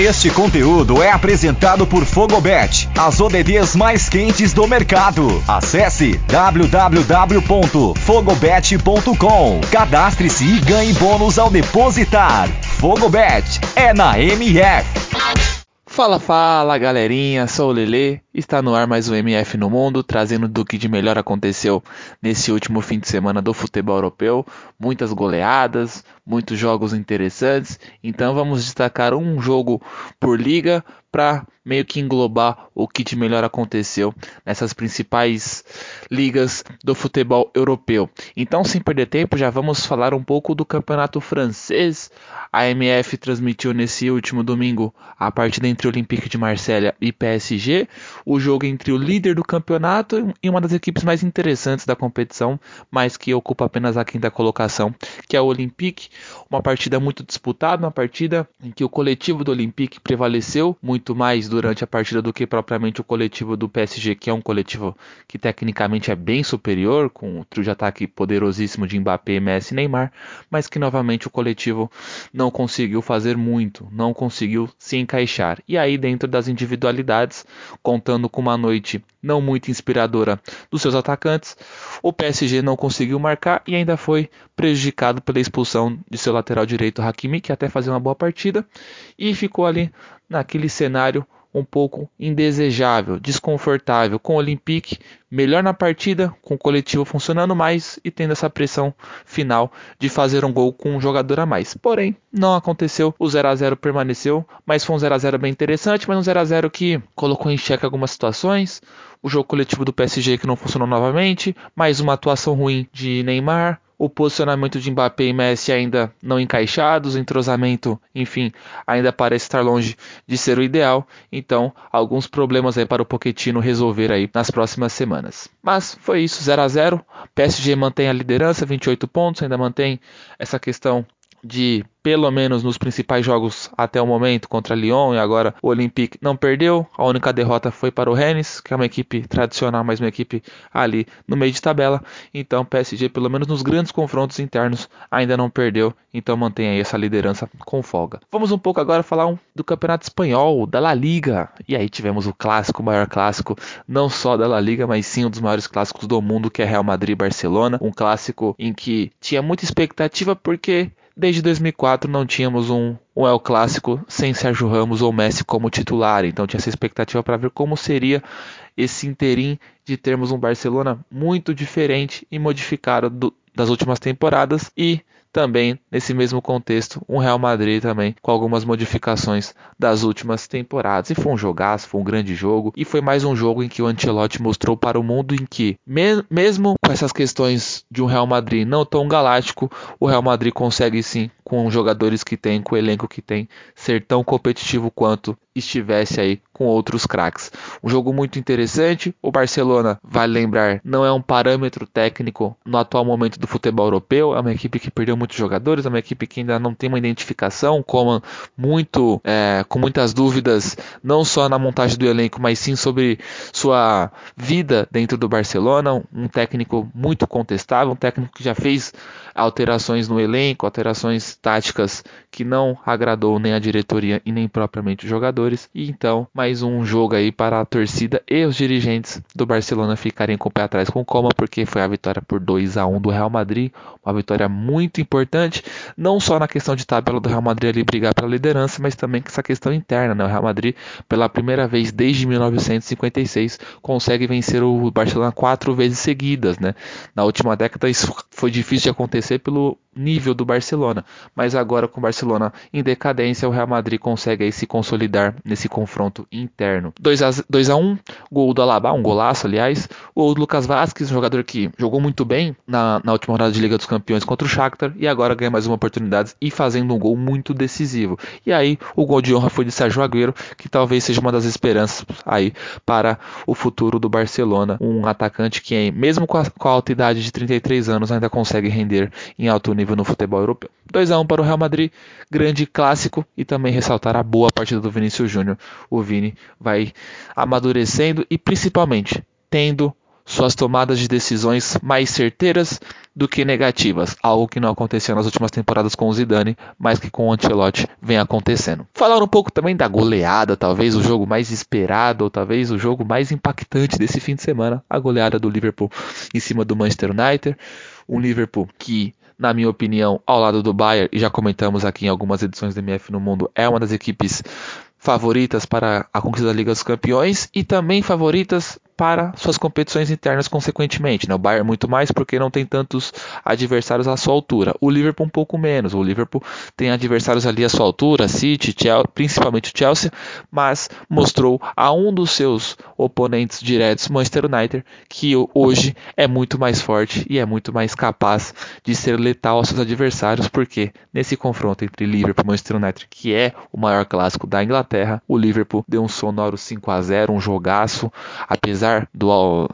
Este conteúdo é apresentado por Fogobet, as ODDs mais quentes do mercado. Acesse www.fogobet.com. Cadastre-se e ganhe bônus ao depositar. Fogobet é na MF. Fala, fala, galerinha, sou o Lele. Está no ar mais um MF no Mundo, trazendo do que de melhor aconteceu nesse último fim de semana do futebol europeu. Muitas goleadas, muitos jogos interessantes. Então vamos destacar um jogo por liga para meio que englobar o que de melhor aconteceu nessas principais ligas do futebol europeu. Então, sem perder tempo, já vamos falar um pouco do campeonato francês. A MF transmitiu nesse último domingo a partida entre Olympique de Marselha e PSG o jogo entre o líder do campeonato e uma das equipes mais interessantes da competição, mas que ocupa apenas a quinta colocação, que é o Olympique. Uma partida muito disputada, uma partida em que o coletivo do Olympique prevaleceu muito mais durante a partida do que propriamente o coletivo do PSG, que é um coletivo que tecnicamente é bem superior, com o trio de ataque poderosíssimo de Mbappé, Messi e Neymar, mas que novamente o coletivo não conseguiu fazer muito, não conseguiu se encaixar. E aí, dentro das individualidades, contando com uma noite não muito inspiradora dos seus atacantes, o PSG não conseguiu marcar e ainda foi prejudicado pela expulsão de seu lateral direito Hakimi, que até fazia uma boa partida, e ficou ali naquele cenário um pouco indesejável, desconfortável, com o Olympique melhor na partida, com o coletivo funcionando mais e tendo essa pressão final de fazer um gol com um jogador a mais. Porém, não aconteceu, o 0 a 0 permaneceu, mas foi um 0 a 0 bem interessante, mas um 0 a 0 que colocou em xeque algumas situações, o jogo coletivo do PSG que não funcionou novamente, mais uma atuação ruim de Neymar, o posicionamento de Mbappé e Messi ainda não encaixados, o entrosamento, enfim, ainda parece estar longe de ser o ideal. Então, alguns problemas aí para o Pochettino resolver aí nas próximas semanas. Mas foi isso, 0 a 0. PSG mantém a liderança, 28 pontos, ainda mantém essa questão de pelo menos nos principais jogos até o momento contra Lyon e agora o Olympique não perdeu. A única derrota foi para o Rennes, que é uma equipe tradicional, mas uma equipe ali no meio de tabela. Então PSG pelo menos nos grandes confrontos internos ainda não perdeu, então mantém aí essa liderança com folga. Vamos um pouco agora falar um, do Campeonato Espanhol, da La Liga. E aí tivemos o clássico, o maior clássico, não só da La Liga, mas sim um dos maiores clássicos do mundo, que é Real Madrid Barcelona, um clássico em que tinha muita expectativa porque Desde 2004 não tínhamos um, um El Clássico sem Sérgio Ramos ou Messi como titular, então tinha essa expectativa para ver como seria esse interim de termos um Barcelona muito diferente e modificado do, das últimas temporadas e também nesse mesmo contexto um Real Madrid também com algumas modificações das últimas temporadas. E foi um jogaço, foi um grande jogo e foi mais um jogo em que o Ancelotti mostrou para o mundo em que me mesmo com essas questões de um Real Madrid não tão galáctico, o Real Madrid consegue sim com os jogadores que tem, com o elenco que tem, ser tão competitivo quanto estivesse aí com outros craques. Um jogo muito interessante. O Barcelona, vale lembrar, não é um parâmetro técnico no atual momento do futebol europeu. É uma equipe que perdeu muitos jogadores, é uma equipe que ainda não tem uma identificação, como muito, é, com muitas dúvidas, não só na montagem do elenco, mas sim sobre sua vida dentro do Barcelona. Um técnico muito contestável, um técnico que já fez alterações no elenco, alterações táticas que não agradou nem a diretoria e nem propriamente os jogadores. E então, mais um jogo aí para a torcida e os dirigentes do Barcelona ficarem com o pé atrás com Coma, porque foi a vitória por 2 a 1 do Real Madrid, uma vitória muito importante, não só na questão de tabela do Real Madrid ali brigar pela liderança, mas também com essa questão interna, né? O Real Madrid, pela primeira vez desde 1956, consegue vencer o Barcelona quatro vezes seguidas, né? Na última década isso foi difícil de acontecer pelo nível do Barcelona, mas agora com o Barcelona em decadência, o Real Madrid consegue aí se consolidar nesse confronto interno. 2 a 2 a 1, gol do Alaba, um golaço, aliás. O Lucas Vasquez, um jogador que jogou muito bem na, na última rodada de Liga dos Campeões contra o Shakhtar e agora ganha mais uma oportunidade e fazendo um gol muito decisivo. E aí, o gol de honra foi de Sérgio Agüero, que talvez seja uma das esperanças aí para o futuro do Barcelona, um atacante que mesmo com a, com a alta idade de 33 anos ainda consegue render em alto nível no futebol europeu. 2 a 1 para o Real Madrid, grande clássico e também ressaltar a boa partida do Vinícius Júnior. O Vini vai amadurecendo e principalmente tendo suas tomadas de decisões mais certeiras do que negativas, algo que não aconteceu nas últimas temporadas com o Zidane, mas que com o Ancelotti vem acontecendo. Falar um pouco também da goleada, talvez o jogo mais esperado, ou talvez o jogo mais impactante desse fim de semana, a goleada do Liverpool em cima do Manchester United, um Liverpool que na minha opinião, ao lado do Bayern, e já comentamos aqui em algumas edições do MF no Mundo, é uma das equipes favoritas para a conquista da Liga dos Campeões e também favoritas para suas competições internas consequentemente. Né? O Bayern muito mais porque não tem tantos adversários à sua altura. O Liverpool um pouco menos. O Liverpool tem adversários ali à sua altura, City, Chelsea, principalmente o Chelsea, mas mostrou a um dos seus oponentes diretos, Manchester United, que hoje é muito mais forte e é muito mais capaz de ser letal aos seus adversários, porque nesse confronto entre Liverpool e Manchester United, que é o maior clássico da Inglaterra, o Liverpool deu um sonoro 5 a 0, um jogaço, apesar apesar do,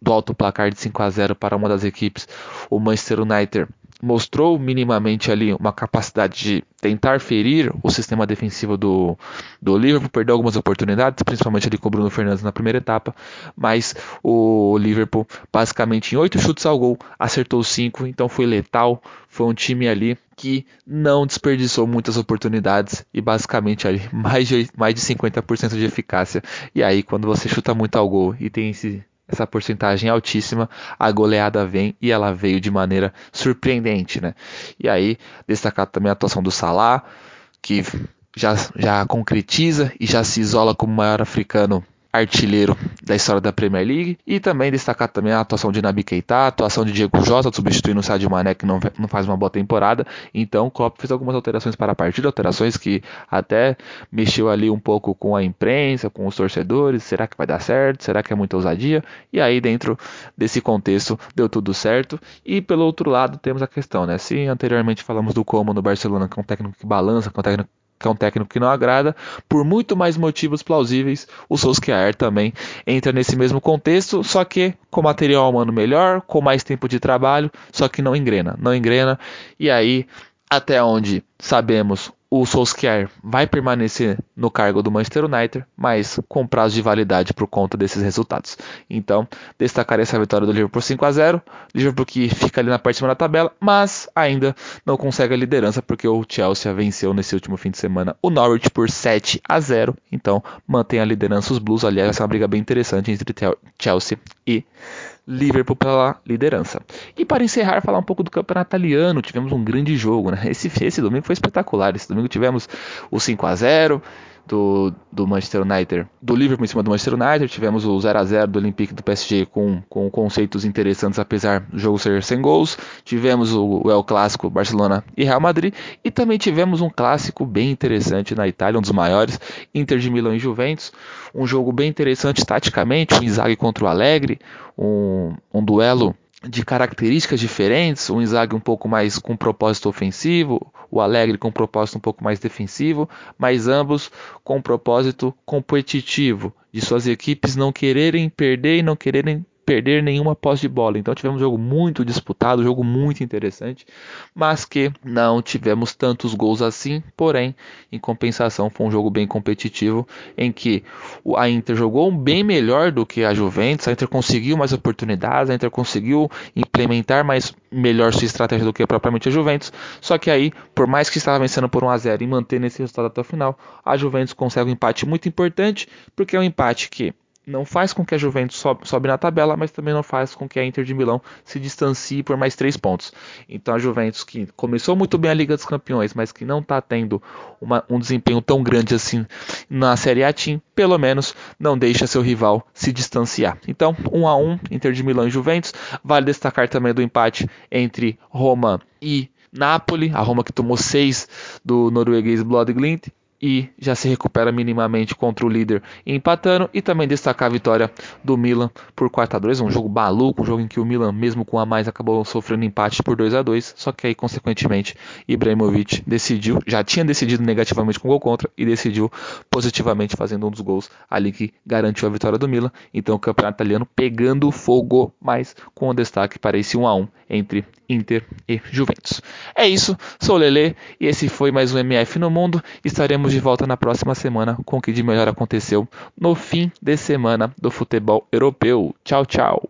do alto placar de 5 a 0 para uma das equipes, o Manchester United mostrou minimamente ali uma capacidade de tentar ferir o sistema defensivo do, do Liverpool, perdeu algumas oportunidades, principalmente ali com o Bruno Fernandes na primeira etapa, mas o Liverpool basicamente em oito chutes ao gol acertou cinco, então foi letal, foi um time ali que não desperdiçou muitas oportunidades e basicamente ali mais de, mais de 50% de eficácia. E aí quando você chuta muito ao gol e tem esse essa porcentagem altíssima, a goleada vem e ela veio de maneira surpreendente, né? E aí, destacar também a atuação do Salah, que já, já concretiza e já se isola como o maior africano artilheiro da história da Premier League. E também destacar também a atuação de Nabi Keita, a atuação de Diego Jota, substituindo o Sadio Mané, que não, não faz uma boa temporada. Então o Klopp fez algumas alterações para a partida, alterações que até mexeu ali um pouco com a imprensa, com os torcedores. Será que vai dar certo? Será que é muita ousadia? E aí dentro desse contexto deu tudo certo. E pelo outro lado temos a questão, né? Se anteriormente falamos do Como no Barcelona, que é um técnico que balança, que é um técnico que é um técnico que não agrada, por muito mais motivos plausíveis, o Solskjaer também entra nesse mesmo contexto, só que com material humano melhor, com mais tempo de trabalho, só que não engrena, não engrena, e aí até onde sabemos o Solskjaer vai permanecer no cargo do Manchester United, mas com prazo de validade por conta desses resultados. Então, destacar essa vitória do Liverpool por 5 a 0 Liverpool que fica ali na parte de cima da tabela, mas ainda não consegue a liderança porque o Chelsea venceu nesse último fim de semana o Norwich por 7 a 0 Então, mantém a liderança os Blues. Aliás, essa é uma briga bem interessante entre Chelsea e Liverpool pela liderança. E para encerrar, falar um pouco do campeonato italiano. Tivemos um grande jogo, né? Esse, esse domingo foi espetacular. Esse domingo tivemos o 5 a 0 do, do Manchester United, do Liverpool em cima do Manchester United, tivemos o 0 a 0 do Olympique do PSG com, com conceitos interessantes, apesar do jogo ser sem gols. Tivemos o, o El Clássico Barcelona e Real Madrid, e também tivemos um clássico bem interessante na Itália, um dos maiores, Inter de Milão e Juventus. Um jogo bem interessante taticamente, o Inzaghi contra o Alegre, um, um duelo de características diferentes, o Inzaghi um pouco mais com propósito ofensivo, o Alegre com propósito um pouco mais defensivo, mas ambos com propósito competitivo, de suas equipes não quererem perder e não quererem perder nenhuma posse de bola. Então tivemos um jogo muito disputado, um jogo muito interessante, mas que não tivemos tantos gols assim. Porém, em compensação, foi um jogo bem competitivo em que a Inter jogou bem melhor do que a Juventus. A Inter conseguiu mais oportunidades, a Inter conseguiu implementar mais melhor sua estratégia do que propriamente a Juventus. Só que aí, por mais que estava vencendo por 1 a 0 e manter esse resultado até o final, a Juventus consegue um empate muito importante, porque é um empate que não faz com que a Juventus sobe, sobe, na tabela, mas também não faz com que a Inter de Milão se distancie por mais três pontos. Então a Juventus, que começou muito bem a Liga dos Campeões, mas que não está tendo uma, um desempenho tão grande assim na Série A Team, pelo menos não deixa seu rival se distanciar. Então, um a um, Inter de Milão e Juventus. Vale destacar também do empate entre Roma e Napoli, a Roma que tomou seis do norueguês Blood Glint e já se recupera minimamente contra o líder empatando e também destacar a vitória do Milan por 4 a 2, um jogo maluco, um jogo em que o Milan mesmo com a mais acabou sofrendo empate por 2 a 2, só que aí consequentemente Ibrahimovic decidiu, já tinha decidido negativamente com gol contra e decidiu positivamente fazendo um dos gols ali que garantiu a vitória do Milan. Então o campeonato italiano pegando fogo, mas com o destaque para esse 1 a 1 entre Inter e Juventus. É isso, sou o Lele e esse foi mais um MF no mundo. Estaremos de volta na próxima semana com o que de melhor aconteceu no fim de semana do futebol europeu. Tchau, tchau.